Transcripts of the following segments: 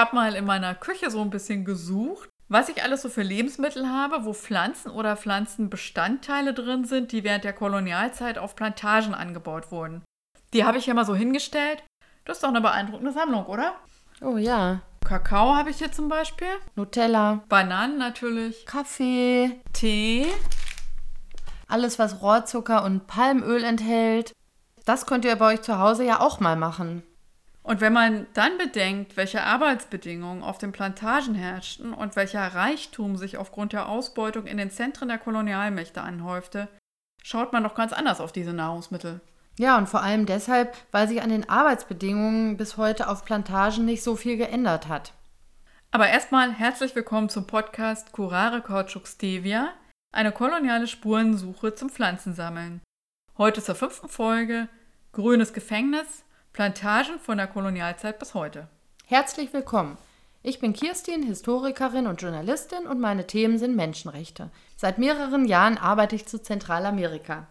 habe mal in meiner Küche so ein bisschen gesucht, was ich alles so für Lebensmittel habe, wo Pflanzen oder Pflanzenbestandteile drin sind, die während der Kolonialzeit auf Plantagen angebaut wurden. Die habe ich hier mal so hingestellt. Das ist doch eine beeindruckende Sammlung, oder? Oh ja. Kakao habe ich hier zum Beispiel. Nutella. Bananen natürlich. Kaffee. Tee. Alles, was Rohrzucker und Palmöl enthält. Das könnt ihr bei euch zu Hause ja auch mal machen. Und wenn man dann bedenkt, welche Arbeitsbedingungen auf den Plantagen herrschten und welcher Reichtum sich aufgrund der Ausbeutung in den Zentren der Kolonialmächte anhäufte, schaut man doch ganz anders auf diese Nahrungsmittel. Ja, und vor allem deshalb, weil sich an den Arbeitsbedingungen bis heute auf Plantagen nicht so viel geändert hat. Aber erstmal herzlich willkommen zum Podcast Curare Kautschuk Stevia, eine koloniale Spurensuche zum Pflanzensammeln. Heute zur fünften Folge Grünes Gefängnis, Plantagen von der Kolonialzeit bis heute. Herzlich willkommen. Ich bin Kirstin, Historikerin und Journalistin und meine Themen sind Menschenrechte. Seit mehreren Jahren arbeite ich zu Zentralamerika.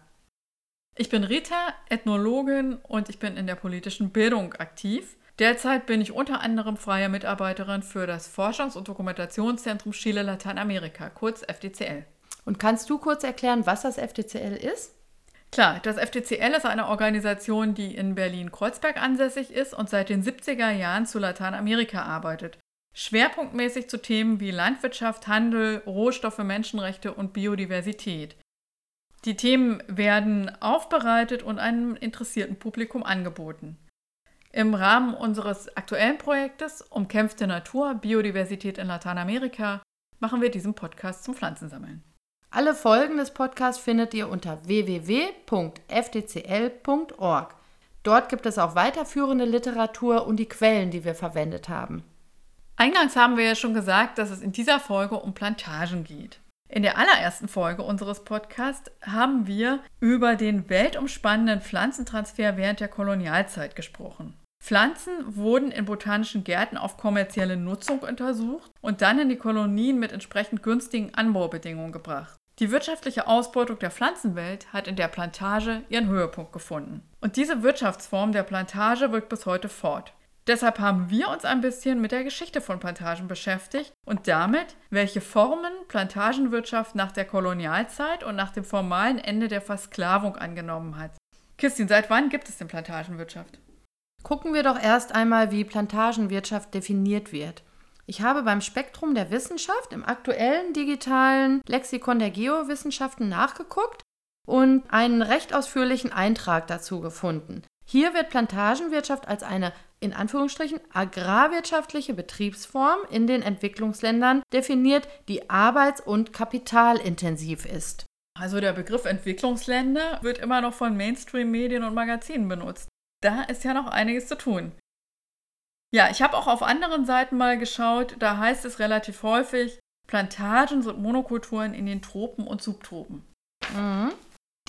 Ich bin Rita, Ethnologin und ich bin in der politischen Bildung aktiv. Derzeit bin ich unter anderem freie Mitarbeiterin für das Forschungs- und Dokumentationszentrum Chile Lateinamerika, kurz FDCL. Und kannst du kurz erklären, was das FDCL ist? Klar, das FDCL ist eine Organisation, die in Berlin-Kreuzberg ansässig ist und seit den 70er Jahren zu Lateinamerika arbeitet. Schwerpunktmäßig zu Themen wie Landwirtschaft, Handel, Rohstoffe, Menschenrechte und Biodiversität. Die Themen werden aufbereitet und einem interessierten Publikum angeboten. Im Rahmen unseres aktuellen Projektes Umkämpfte Natur, Biodiversität in Lateinamerika machen wir diesen Podcast zum Pflanzensammeln. Alle Folgen des Podcasts findet ihr unter www.fdcl.org. Dort gibt es auch weiterführende Literatur und die Quellen, die wir verwendet haben. Eingangs haben wir ja schon gesagt, dass es in dieser Folge um Plantagen geht. In der allerersten Folge unseres Podcasts haben wir über den weltumspannenden Pflanzentransfer während der Kolonialzeit gesprochen. Pflanzen wurden in botanischen Gärten auf kommerzielle Nutzung untersucht und dann in die Kolonien mit entsprechend günstigen Anbaubedingungen gebracht. Die wirtschaftliche Ausbeutung der Pflanzenwelt hat in der Plantage ihren Höhepunkt gefunden. Und diese Wirtschaftsform der Plantage wirkt bis heute fort. Deshalb haben wir uns ein bisschen mit der Geschichte von Plantagen beschäftigt und damit, welche Formen Plantagenwirtschaft nach der Kolonialzeit und nach dem formalen Ende der Versklavung angenommen hat. Kirstin, seit wann gibt es denn Plantagenwirtschaft? Gucken wir doch erst einmal, wie Plantagenwirtschaft definiert wird. Ich habe beim Spektrum der Wissenschaft im aktuellen digitalen Lexikon der Geowissenschaften nachgeguckt und einen recht ausführlichen Eintrag dazu gefunden. Hier wird Plantagenwirtschaft als eine in Anführungsstrichen agrarwirtschaftliche Betriebsform in den Entwicklungsländern definiert, die arbeits- und kapitalintensiv ist. Also der Begriff Entwicklungsländer wird immer noch von Mainstream-Medien und Magazinen benutzt. Da ist ja noch einiges zu tun. Ja, ich habe auch auf anderen Seiten mal geschaut, da heißt es relativ häufig, Plantagen sind Monokulturen in den Tropen und Subtropen. Mhm.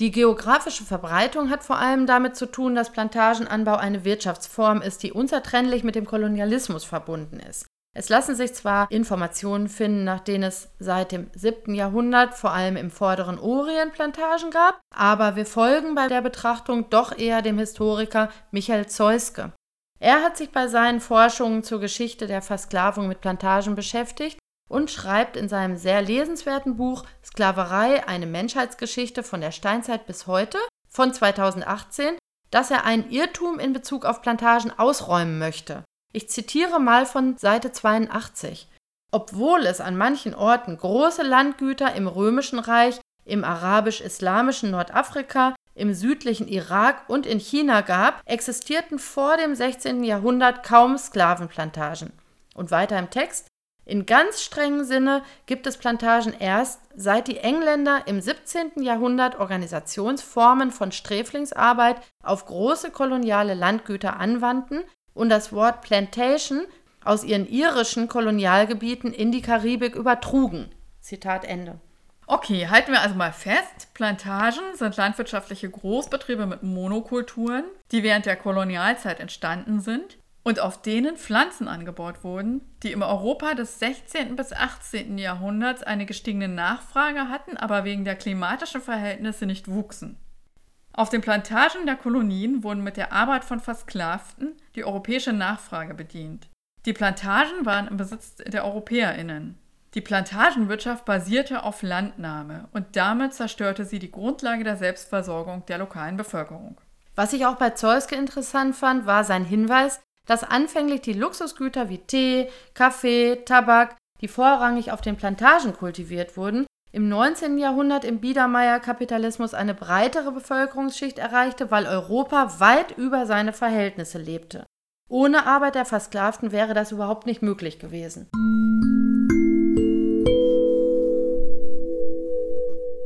Die geografische Verbreitung hat vor allem damit zu tun, dass Plantagenanbau eine Wirtschaftsform ist, die unzertrennlich mit dem Kolonialismus verbunden ist. Es lassen sich zwar Informationen finden, nach denen es seit dem 7. Jahrhundert vor allem im vorderen Orient Plantagen gab, aber wir folgen bei der Betrachtung doch eher dem Historiker Michael Zeuske. Er hat sich bei seinen Forschungen zur Geschichte der Versklavung mit Plantagen beschäftigt und schreibt in seinem sehr lesenswerten Buch Sklaverei, eine Menschheitsgeschichte von der Steinzeit bis heute von 2018, dass er einen Irrtum in Bezug auf Plantagen ausräumen möchte. Ich zitiere mal von Seite 82. Obwohl es an manchen Orten große Landgüter im römischen Reich, im arabisch-islamischen Nordafrika, im südlichen Irak und in China gab, existierten vor dem 16. Jahrhundert kaum Sklavenplantagen. Und weiter im Text in ganz strengen Sinne gibt es Plantagen erst, seit die Engländer im 17. Jahrhundert Organisationsformen von Sträflingsarbeit auf große koloniale Landgüter anwandten und das Wort Plantation aus ihren irischen Kolonialgebieten in die Karibik übertrugen. Zitat Ende. Okay, halten wir also mal fest, Plantagen sind landwirtschaftliche Großbetriebe mit Monokulturen, die während der Kolonialzeit entstanden sind und auf denen Pflanzen angebaut wurden, die im Europa des 16. bis 18. Jahrhunderts eine gestiegene Nachfrage hatten, aber wegen der klimatischen Verhältnisse nicht wuchsen. Auf den Plantagen der Kolonien wurden mit der Arbeit von Versklavten die europäische Nachfrage bedient. Die Plantagen waren im Besitz der EuropäerInnen. Die Plantagenwirtschaft basierte auf Landnahme und damit zerstörte sie die Grundlage der Selbstversorgung der lokalen Bevölkerung. Was ich auch bei Zeuske interessant fand, war sein Hinweis, dass anfänglich die Luxusgüter wie Tee, Kaffee, Tabak, die vorrangig auf den Plantagen kultiviert wurden, im 19. Jahrhundert im Biedermeier-Kapitalismus eine breitere Bevölkerungsschicht erreichte, weil Europa weit über seine Verhältnisse lebte. Ohne Arbeit der Versklavten wäre das überhaupt nicht möglich gewesen.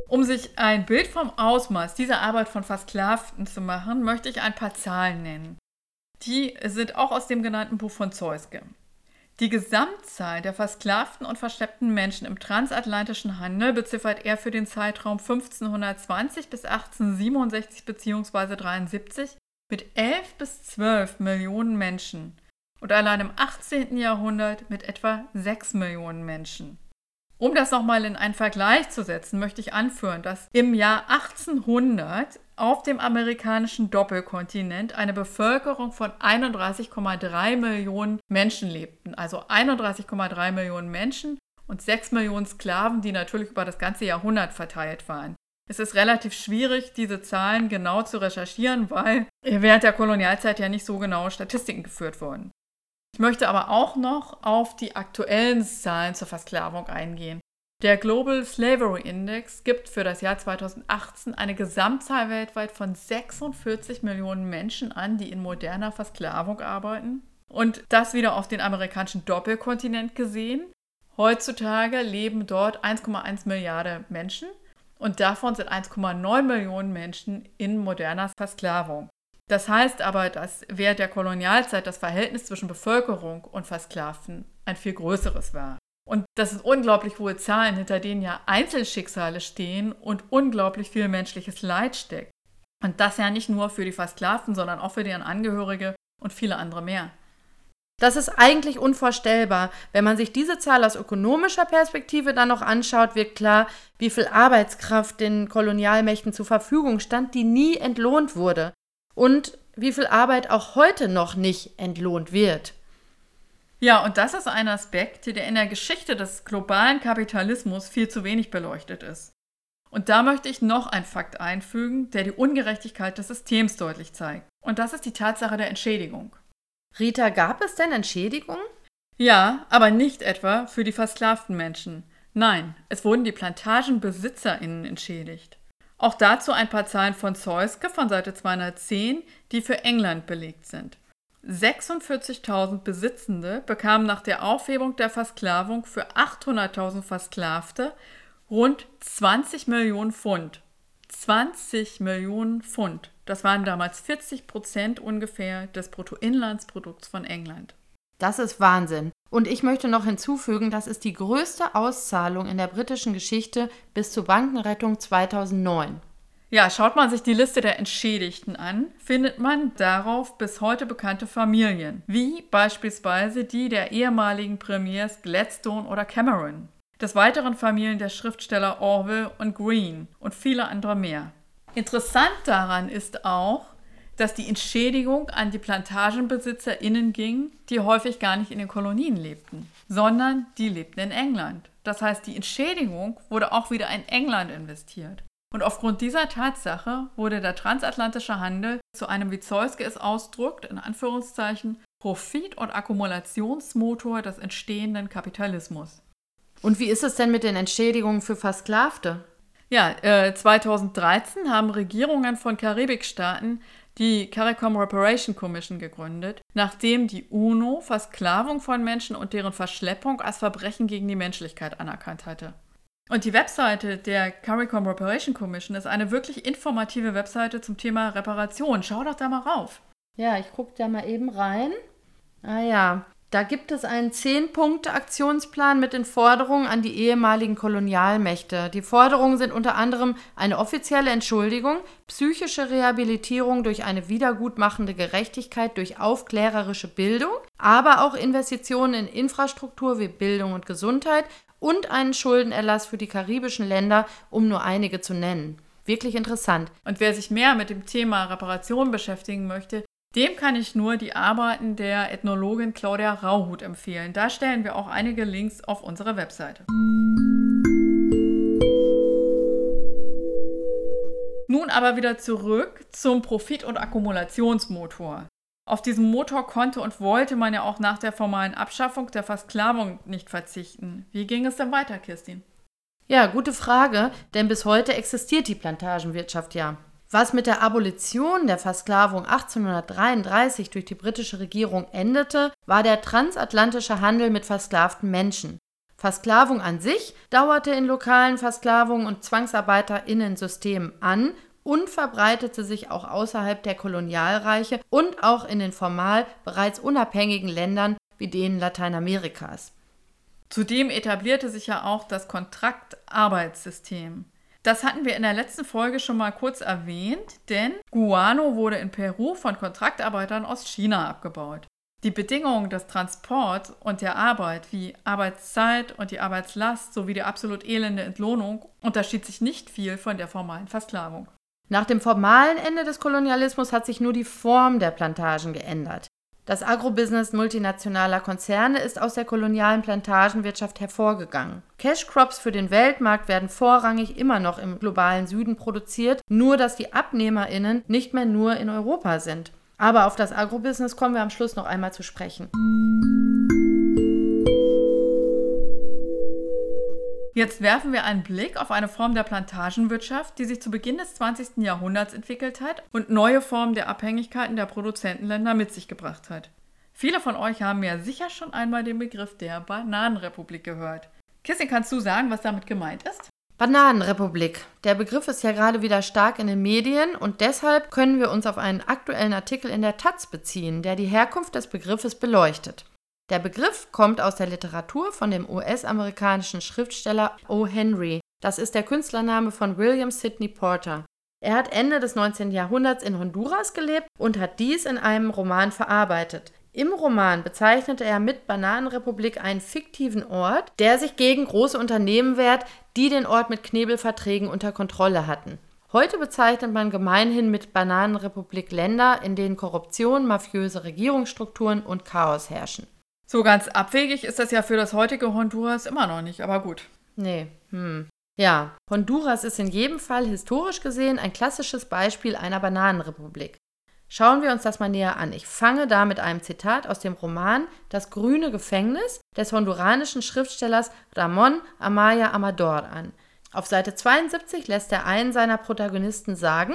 Um sich ein Bild vom Ausmaß dieser Arbeit von Versklavten zu machen, möchte ich ein paar Zahlen nennen. Die sind auch aus dem genannten Buch von Zeuske. Die Gesamtzahl der versklavten und verschleppten Menschen im transatlantischen Handel beziffert er für den Zeitraum 1520 bis 1867 bzw. 73 mit 11 bis 12 Millionen Menschen und allein im 18. Jahrhundert mit etwa 6 Millionen Menschen. Um das nochmal in einen Vergleich zu setzen, möchte ich anführen, dass im Jahr 1800 auf dem amerikanischen Doppelkontinent eine Bevölkerung von 31,3 Millionen Menschen lebten. Also 31,3 Millionen Menschen und 6 Millionen Sklaven, die natürlich über das ganze Jahrhundert verteilt waren. Es ist relativ schwierig, diese Zahlen genau zu recherchieren, weil während der Kolonialzeit ja nicht so genaue Statistiken geführt wurden. Ich möchte aber auch noch auf die aktuellen Zahlen zur Versklavung eingehen. Der Global Slavery Index gibt für das Jahr 2018 eine Gesamtzahl weltweit von 46 Millionen Menschen an, die in moderner Versklavung arbeiten. Und das wieder auf den amerikanischen Doppelkontinent gesehen. Heutzutage leben dort 1,1 Milliarden Menschen und davon sind 1,9 Millionen Menschen in moderner Versklavung. Das heißt aber, dass während der Kolonialzeit das Verhältnis zwischen Bevölkerung und Versklavten ein viel größeres war. Und das sind unglaublich hohe Zahlen, hinter denen ja Einzelschicksale stehen und unglaublich viel menschliches Leid steckt. Und das ja nicht nur für die Versklavten, sondern auch für deren Angehörige und viele andere mehr. Das ist eigentlich unvorstellbar. Wenn man sich diese Zahl aus ökonomischer Perspektive dann noch anschaut, wird klar, wie viel Arbeitskraft den Kolonialmächten zur Verfügung stand, die nie entlohnt wurde und wie viel Arbeit auch heute noch nicht entlohnt wird. Ja, und das ist ein Aspekt, der in der Geschichte des globalen Kapitalismus viel zu wenig beleuchtet ist. Und da möchte ich noch einen Fakt einfügen, der die Ungerechtigkeit des Systems deutlich zeigt. Und das ist die Tatsache der Entschädigung. Rita, gab es denn Entschädigung? Ja, aber nicht etwa für die versklavten Menschen. Nein, es wurden die Plantagenbesitzerinnen entschädigt. Auch dazu ein paar Zahlen von Zeuske von Seite 210, die für England belegt sind. 46.000 Besitzende bekamen nach der Aufhebung der Versklavung für 800.000 Versklavte rund 20 Millionen Pfund. 20 Millionen Pfund. Das waren damals 40 Prozent ungefähr des Bruttoinlandsprodukts von England. Das ist Wahnsinn. Und ich möchte noch hinzufügen, das ist die größte Auszahlung in der britischen Geschichte bis zur Bankenrettung 2009. Ja, schaut man sich die Liste der Entschädigten an, findet man darauf bis heute bekannte Familien, wie beispielsweise die der ehemaligen Premiers Gladstone oder Cameron. Des Weiteren Familien der Schriftsteller Orwell und Green und viele andere mehr. Interessant daran ist auch, dass die Entschädigung an die PlantagenbesitzerInnen ging, die häufig gar nicht in den Kolonien lebten, sondern die lebten in England. Das heißt, die Entschädigung wurde auch wieder in England investiert. Und aufgrund dieser Tatsache wurde der transatlantische Handel zu einem, wie Zeuske es ausdrückt, in Anführungszeichen, Profit- und Akkumulationsmotor des entstehenden Kapitalismus. Und wie ist es denn mit den Entschädigungen für Versklavte? Ja, äh, 2013 haben Regierungen von Karibikstaaten die CARICOM Reparation Commission gegründet, nachdem die UNO Versklavung von Menschen und deren Verschleppung als Verbrechen gegen die Menschlichkeit anerkannt hatte. Und die Webseite der CARICOM Reparation Commission ist eine wirklich informative Webseite zum Thema Reparation. Schau doch da mal rauf. Ja, ich gucke da mal eben rein. Ah ja, da gibt es einen 10-Punkte-Aktionsplan mit den Forderungen an die ehemaligen Kolonialmächte. Die Forderungen sind unter anderem eine offizielle Entschuldigung, psychische Rehabilitierung durch eine wiedergutmachende Gerechtigkeit durch aufklärerische Bildung, aber auch Investitionen in Infrastruktur wie Bildung und Gesundheit und einen Schuldenerlass für die karibischen Länder, um nur einige zu nennen. Wirklich interessant. Und wer sich mehr mit dem Thema Reparation beschäftigen möchte, Dem kann ich nur die Arbeiten der Ethnologin Claudia Rauhut empfehlen. Da stellen wir auch einige Links auf unsere Webseite. Nun aber wieder zurück zum Profit- und Akkumulationsmotor. Auf diesen Motor konnte und wollte man ja auch nach der formalen Abschaffung der Versklavung nicht verzichten. Wie ging es denn weiter, Kirstin? Ja, gute Frage, denn bis heute existiert die Plantagenwirtschaft ja. Was mit der Abolition der Versklavung 1833 durch die britische Regierung endete, war der transatlantische Handel mit versklavten Menschen. Versklavung an sich dauerte in lokalen Versklavungen und Zwangsarbeiterinnensystemen an und verbreitete sich auch außerhalb der Kolonialreiche und auch in den formal bereits unabhängigen Ländern wie denen Lateinamerikas. Zudem etablierte sich ja auch das Kontraktarbeitssystem. Das hatten wir in der letzten Folge schon mal kurz erwähnt, denn Guano wurde in Peru von Kontraktarbeitern aus China abgebaut. Die Bedingungen des Transports und der Arbeit wie Arbeitszeit und die Arbeitslast sowie die absolut elende Entlohnung unterschied sich nicht viel von der formalen Versklavung. Nach dem formalen Ende des Kolonialismus hat sich nur die Form der Plantagen geändert. Das Agrobusiness multinationaler Konzerne ist aus der kolonialen Plantagenwirtschaft hervorgegangen. Cashcrops für den Weltmarkt werden vorrangig immer noch im globalen Süden produziert, nur dass die Abnehmerinnen nicht mehr nur in Europa sind. Aber auf das Agrobusiness kommen wir am Schluss noch einmal zu sprechen. Jetzt werfen wir einen Blick auf eine Form der Plantagenwirtschaft, die sich zu Beginn des 20. Jahrhunderts entwickelt hat und neue Formen der Abhängigkeiten der Produzentenländer mit sich gebracht hat. Viele von euch haben ja sicher schon einmal den Begriff der Bananenrepublik gehört. Kissing, kannst du sagen, was damit gemeint ist? Bananenrepublik. Der Begriff ist ja gerade wieder stark in den Medien und deshalb können wir uns auf einen aktuellen Artikel in der Taz beziehen, der die Herkunft des Begriffes beleuchtet. Der Begriff kommt aus der Literatur von dem US-amerikanischen Schriftsteller O. Henry. Das ist der Künstlername von William Sidney Porter. Er hat Ende des 19. Jahrhunderts in Honduras gelebt und hat dies in einem Roman verarbeitet. Im Roman bezeichnete er mit Bananenrepublik einen fiktiven Ort, der sich gegen große Unternehmen wehrt, die den Ort mit Knebelverträgen unter Kontrolle hatten. Heute bezeichnet man gemeinhin mit Bananenrepublik Länder, in denen Korruption, mafiöse Regierungsstrukturen und Chaos herrschen. So ganz abwegig ist das ja für das heutige Honduras immer noch nicht, aber gut. Nee, hm. Ja, Honduras ist in jedem Fall historisch gesehen ein klassisches Beispiel einer Bananenrepublik. Schauen wir uns das mal näher an. Ich fange da mit einem Zitat aus dem Roman Das grüne Gefängnis des honduranischen Schriftstellers Ramon Amaya Amador an. Auf Seite 72 lässt er einen seiner Protagonisten sagen,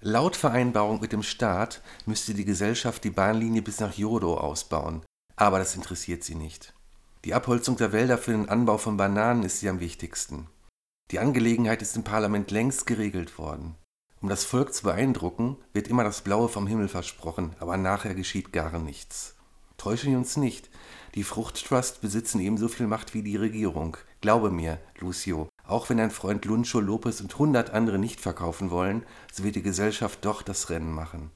Laut Vereinbarung mit dem Staat müsste die Gesellschaft die Bahnlinie bis nach Jodo ausbauen. Aber das interessiert sie nicht. Die Abholzung der Wälder für den Anbau von Bananen ist sie am wichtigsten. Die Angelegenheit ist im Parlament längst geregelt worden. Um das Volk zu beeindrucken, wird immer das Blaue vom Himmel versprochen, aber nachher geschieht gar nichts. Täuschen wir uns nicht, die Fruchttrust besitzen ebenso viel Macht wie die Regierung. Glaube mir, Lucio, auch wenn dein Freund Luncho Lopez und hundert andere nicht verkaufen wollen, so wird die Gesellschaft doch das Rennen machen.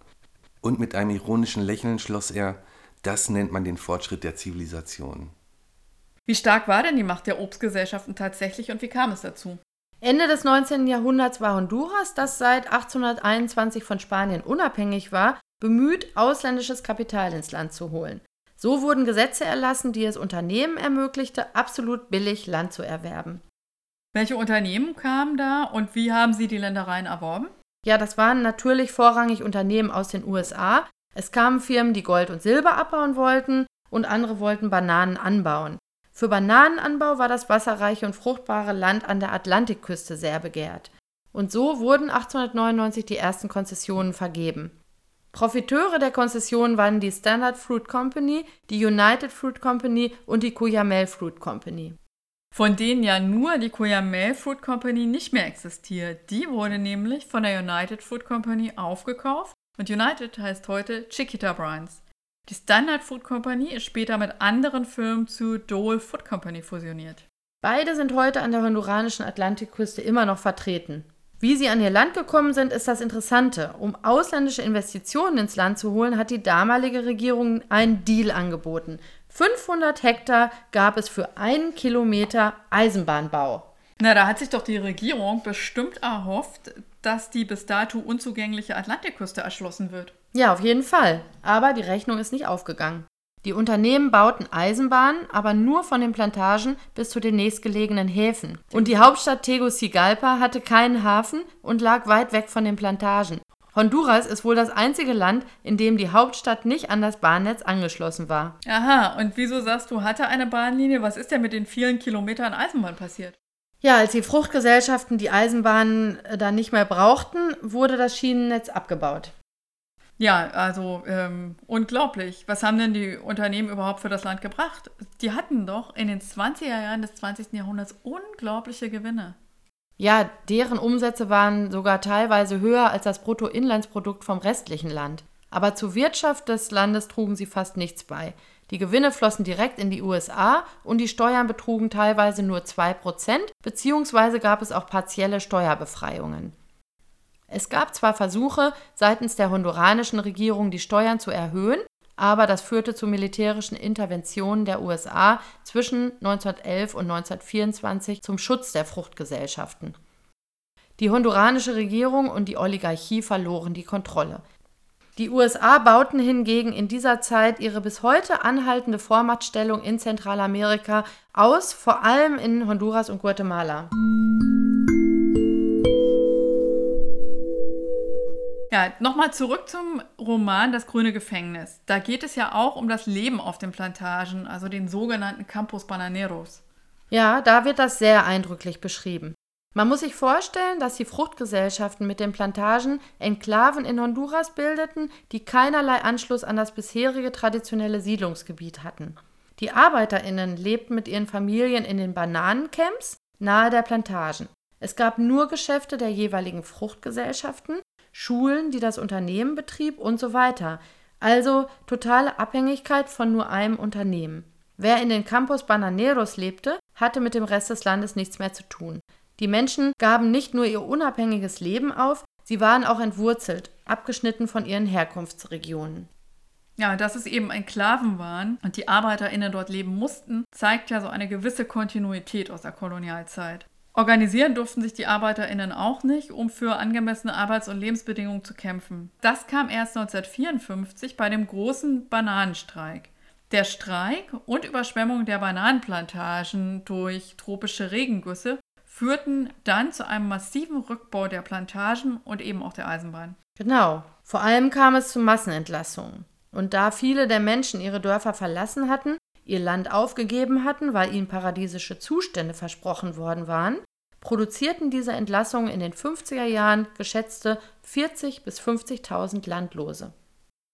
Und mit einem ironischen Lächeln schloss er, das nennt man den Fortschritt der Zivilisation. Wie stark war denn die Macht der Obstgesellschaften tatsächlich und wie kam es dazu? Ende des 19. Jahrhunderts war Honduras, das seit 1821 von Spanien unabhängig war, bemüht, ausländisches Kapital ins Land zu holen. So wurden Gesetze erlassen, die es Unternehmen ermöglichte, absolut billig Land zu erwerben. Welche Unternehmen kamen da und wie haben sie die Ländereien erworben? Ja, das waren natürlich vorrangig Unternehmen aus den USA, es kamen Firmen, die Gold und Silber abbauen wollten und andere wollten Bananen anbauen. Für Bananenanbau war das wasserreiche und fruchtbare Land an der Atlantikküste sehr begehrt. Und so wurden 1899 die ersten Konzessionen vergeben. Profiteure der Konzessionen waren die Standard Fruit Company, die United Fruit Company und die Cuyamel Fruit Company. Von denen ja nur die Cuyamel Fruit Company nicht mehr existiert. Die wurde nämlich von der United Fruit Company aufgekauft und United heißt heute Chiquita Brands. Die Standard Food Company ist später mit anderen Firmen zu Dole Food Company fusioniert. Beide sind heute an der honduranischen Atlantikküste immer noch vertreten. Wie sie an ihr Land gekommen sind, ist das Interessante. Um ausländische Investitionen ins Land zu holen, hat die damalige Regierung einen Deal angeboten. 500 Hektar gab es für einen Kilometer Eisenbahnbau. Na, da hat sich doch die Regierung bestimmt erhofft, dass die bis dato unzugängliche Atlantikküste erschlossen wird. Ja, auf jeden Fall. Aber die Rechnung ist nicht aufgegangen. Die Unternehmen bauten Eisenbahnen, aber nur von den Plantagen bis zu den nächstgelegenen Häfen. Und die Hauptstadt Tegucigalpa hatte keinen Hafen und lag weit weg von den Plantagen. Honduras ist wohl das einzige Land, in dem die Hauptstadt nicht an das Bahnnetz angeschlossen war. Aha, und wieso sagst du, hatte eine Bahnlinie? Was ist denn mit den vielen Kilometern Eisenbahn passiert? Ja, als die Fruchtgesellschaften die Eisenbahnen äh, dann nicht mehr brauchten, wurde das Schienennetz abgebaut. Ja, also ähm, unglaublich. Was haben denn die Unternehmen überhaupt für das Land gebracht? Die hatten doch in den 20er Jahren des 20. Jahrhunderts unglaubliche Gewinne. Ja, deren Umsätze waren sogar teilweise höher als das Bruttoinlandsprodukt vom restlichen Land. Aber zur Wirtschaft des Landes trugen sie fast nichts bei. Die Gewinne flossen direkt in die USA und die Steuern betrugen teilweise nur 2%, beziehungsweise gab es auch partielle Steuerbefreiungen. Es gab zwar Versuche seitens der honduranischen Regierung, die Steuern zu erhöhen, aber das führte zu militärischen Interventionen der USA zwischen 1911 und 1924 zum Schutz der Fruchtgesellschaften. Die honduranische Regierung und die Oligarchie verloren die Kontrolle. Die USA bauten hingegen in dieser Zeit ihre bis heute anhaltende Vormachtstellung in Zentralamerika aus, vor allem in Honduras und Guatemala. Ja, nochmal zurück zum Roman Das grüne Gefängnis. Da geht es ja auch um das Leben auf den Plantagen, also den sogenannten Campos Bananeros. Ja, da wird das sehr eindrücklich beschrieben. Man muss sich vorstellen, dass die Fruchtgesellschaften mit den Plantagen Enklaven in Honduras bildeten, die keinerlei Anschluss an das bisherige traditionelle Siedlungsgebiet hatten. Die Arbeiterinnen lebten mit ihren Familien in den Bananencamps nahe der Plantagen. Es gab nur Geschäfte der jeweiligen Fruchtgesellschaften Schulen, die das Unternehmen betrieb und so weiter. Also totale Abhängigkeit von nur einem Unternehmen. Wer in den Campos Bananeros lebte, hatte mit dem Rest des Landes nichts mehr zu tun. Die Menschen gaben nicht nur ihr unabhängiges Leben auf, sie waren auch entwurzelt, abgeschnitten von ihren Herkunftsregionen. Ja, dass es eben Enklaven waren und die ArbeiterInnen dort leben mussten, zeigt ja so eine gewisse Kontinuität aus der Kolonialzeit. Organisieren durften sich die ArbeiterInnen auch nicht, um für angemessene Arbeits- und Lebensbedingungen zu kämpfen. Das kam erst 1954 bei dem großen Bananenstreik. Der Streik und Überschwemmung der Bananenplantagen durch tropische Regengüsse führten dann zu einem massiven Rückbau der Plantagen und eben auch der Eisenbahn. Genau. Vor allem kam es zu Massenentlassungen. Und da viele der Menschen ihre Dörfer verlassen hatten, ihr Land aufgegeben hatten, weil ihnen paradiesische Zustände versprochen worden waren, produzierten diese Entlassungen in den 50er Jahren geschätzte 40.000 bis 50.000 Landlose.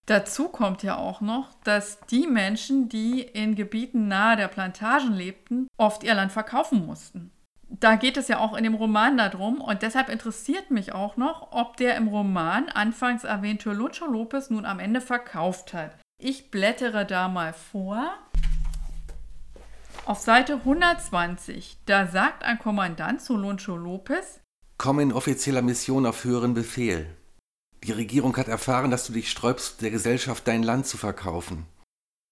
Dazu kommt ja auch noch, dass die Menschen, die in Gebieten nahe der Plantagen lebten, oft ihr Land verkaufen mussten. Da geht es ja auch in dem Roman darum und deshalb interessiert mich auch noch, ob der im Roman anfangs erwähnte Lucho Lopez nun am Ende verkauft hat. Ich blättere da mal vor. Auf Seite 120, da sagt ein Kommandant zu Loncho Lopez: Komm in offizieller Mission auf höheren Befehl. Die Regierung hat erfahren, dass du dich sträubst, der Gesellschaft dein Land zu verkaufen.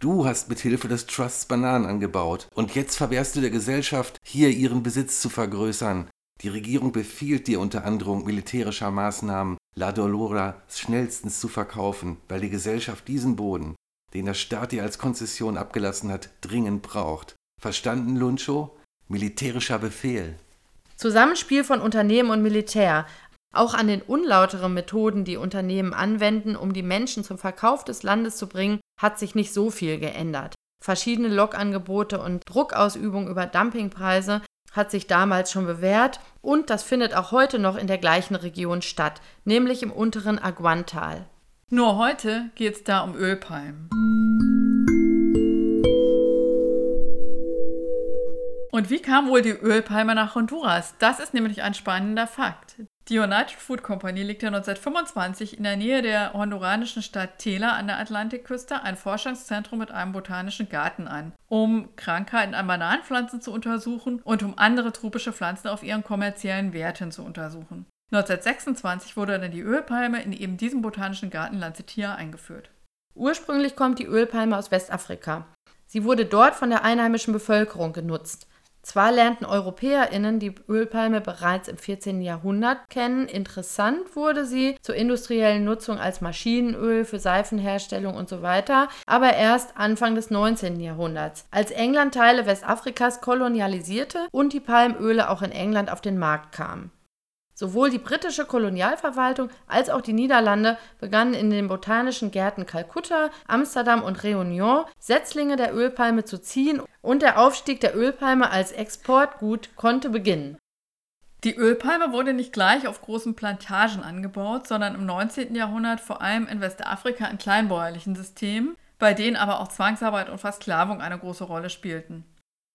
Du hast mit Hilfe des Trusts Bananen angebaut und jetzt verwehrst du der Gesellschaft, hier ihren Besitz zu vergrößern. Die Regierung befiehlt dir unter Androhung militärischer Maßnahmen, La Dolora schnellstens zu verkaufen, weil die Gesellschaft diesen Boden, den der Staat dir als Konzession abgelassen hat, dringend braucht. Verstanden, Luncho? Militärischer Befehl. Zusammenspiel von Unternehmen und Militär. Auch an den unlauteren Methoden, die Unternehmen anwenden, um die Menschen zum Verkauf des Landes zu bringen, hat sich nicht so viel geändert. Verschiedene Lokangebote und Druckausübung über Dumpingpreise hat sich damals schon bewährt und das findet auch heute noch in der gleichen Region statt, nämlich im unteren Aguantal. Nur heute geht es da um Ölpalmen. Und wie kam wohl die Ölpalme nach Honduras? Das ist nämlich ein spannender Fakt. Die United Food Company legte 1925 in der Nähe der honduranischen Stadt Tela an der Atlantikküste ein Forschungszentrum mit einem botanischen Garten an, um Krankheiten an Bananenpflanzen zu untersuchen und um andere tropische Pflanzen auf ihren kommerziellen Werten zu untersuchen. 1926 wurde dann die Ölpalme in eben diesem botanischen Garten Lancetia eingeführt. Ursprünglich kommt die Ölpalme aus Westafrika. Sie wurde dort von der einheimischen Bevölkerung genutzt. Zwar lernten EuropäerInnen die Ölpalme bereits im 14. Jahrhundert kennen, interessant wurde sie zur industriellen Nutzung als Maschinenöl für Seifenherstellung und so weiter, aber erst Anfang des 19. Jahrhunderts, als England Teile Westafrikas kolonialisierte und die Palmöle auch in England auf den Markt kamen. Sowohl die britische Kolonialverwaltung als auch die Niederlande begannen in den botanischen Gärten Kalkutta, Amsterdam und Réunion Setzlinge der Ölpalme zu ziehen und der Aufstieg der Ölpalme als Exportgut konnte beginnen. Die Ölpalme wurde nicht gleich auf großen Plantagen angebaut, sondern im 19. Jahrhundert vor allem in Westafrika in kleinbäuerlichen Systemen, bei denen aber auch Zwangsarbeit und Versklavung eine große Rolle spielten.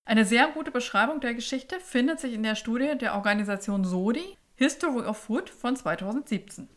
Eine sehr gute Beschreibung der Geschichte findet sich in der Studie der Organisation SODI, History of Food von 2017.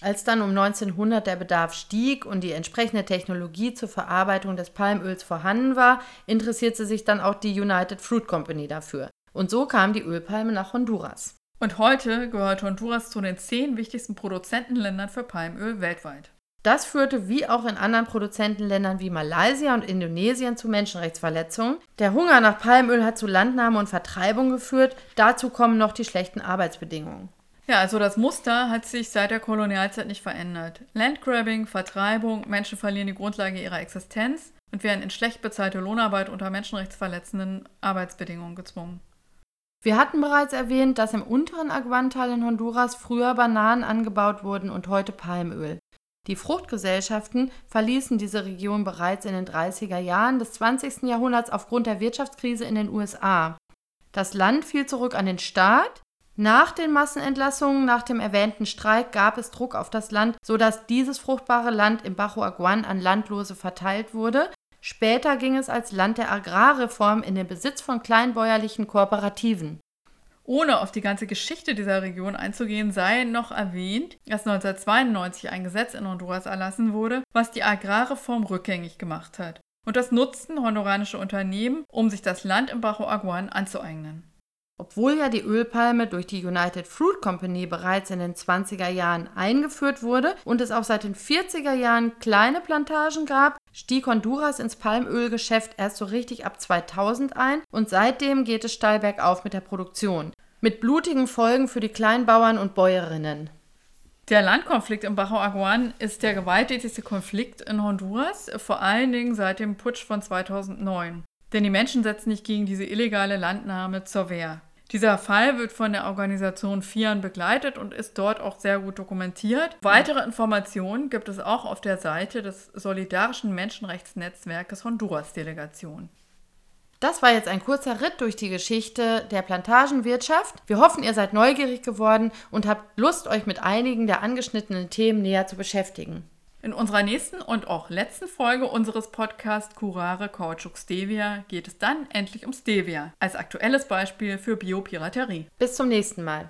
Als dann um 1900 der Bedarf stieg und die entsprechende Technologie zur Verarbeitung des Palmöls vorhanden war, interessierte sich dann auch die United Fruit Company dafür. Und so kam die Ölpalme nach Honduras. Und heute gehört Honduras zu den zehn wichtigsten Produzentenländern für Palmöl weltweit. Das führte wie auch in anderen Produzentenländern wie Malaysia und Indonesien zu Menschenrechtsverletzungen. Der Hunger nach Palmöl hat zu Landnahme und Vertreibung geführt. Dazu kommen noch die schlechten Arbeitsbedingungen. Ja, also das Muster hat sich seit der Kolonialzeit nicht verändert. Landgrabbing, Vertreibung, Menschen verlieren die Grundlage ihrer Existenz und werden in schlecht bezahlte Lohnarbeit unter menschenrechtsverletzenden Arbeitsbedingungen gezwungen. Wir hatten bereits erwähnt, dass im unteren Aguantal in Honduras früher Bananen angebaut wurden und heute Palmöl. Die Fruchtgesellschaften verließen diese Region bereits in den 30er Jahren des 20. Jahrhunderts aufgrund der Wirtschaftskrise in den USA. Das Land fiel zurück an den Staat. Nach den Massenentlassungen nach dem erwähnten Streik gab es Druck auf das Land, sodass dieses fruchtbare Land im Bajo Aguan an Landlose verteilt wurde. Später ging es als Land der Agrarreform in den Besitz von kleinbäuerlichen Kooperativen. Ohne auf die ganze Geschichte dieser Region einzugehen, sei noch erwähnt, dass 1992 ein Gesetz in Honduras erlassen wurde, was die Agrarreform rückgängig gemacht hat. Und das nutzten honduranische Unternehmen, um sich das Land im Bajo Aguan anzueignen. Obwohl ja die Ölpalme durch die United Fruit Company bereits in den 20er Jahren eingeführt wurde und es auch seit den 40er Jahren kleine Plantagen gab, stieg Honduras ins Palmölgeschäft erst so richtig ab 2000 ein und seitdem geht es steil bergauf mit der Produktion. Mit blutigen Folgen für die Kleinbauern und Bäuerinnen. Der Landkonflikt im Bajo Aguan ist der gewalttätigste Konflikt in Honduras, vor allen Dingen seit dem Putsch von 2009. Denn die Menschen setzen sich gegen diese illegale Landnahme zur Wehr. Dieser Fall wird von der Organisation FIAN begleitet und ist dort auch sehr gut dokumentiert. Weitere Informationen gibt es auch auf der Seite des Solidarischen Menschenrechtsnetzwerkes Honduras Delegation. Das war jetzt ein kurzer Ritt durch die Geschichte der Plantagenwirtschaft. Wir hoffen, ihr seid neugierig geworden und habt Lust, euch mit einigen der angeschnittenen Themen näher zu beschäftigen. In unserer nächsten und auch letzten Folge unseres Podcasts Curare Kautschuk Stevia geht es dann endlich um Stevia als aktuelles Beispiel für Biopiraterie. Bis zum nächsten Mal.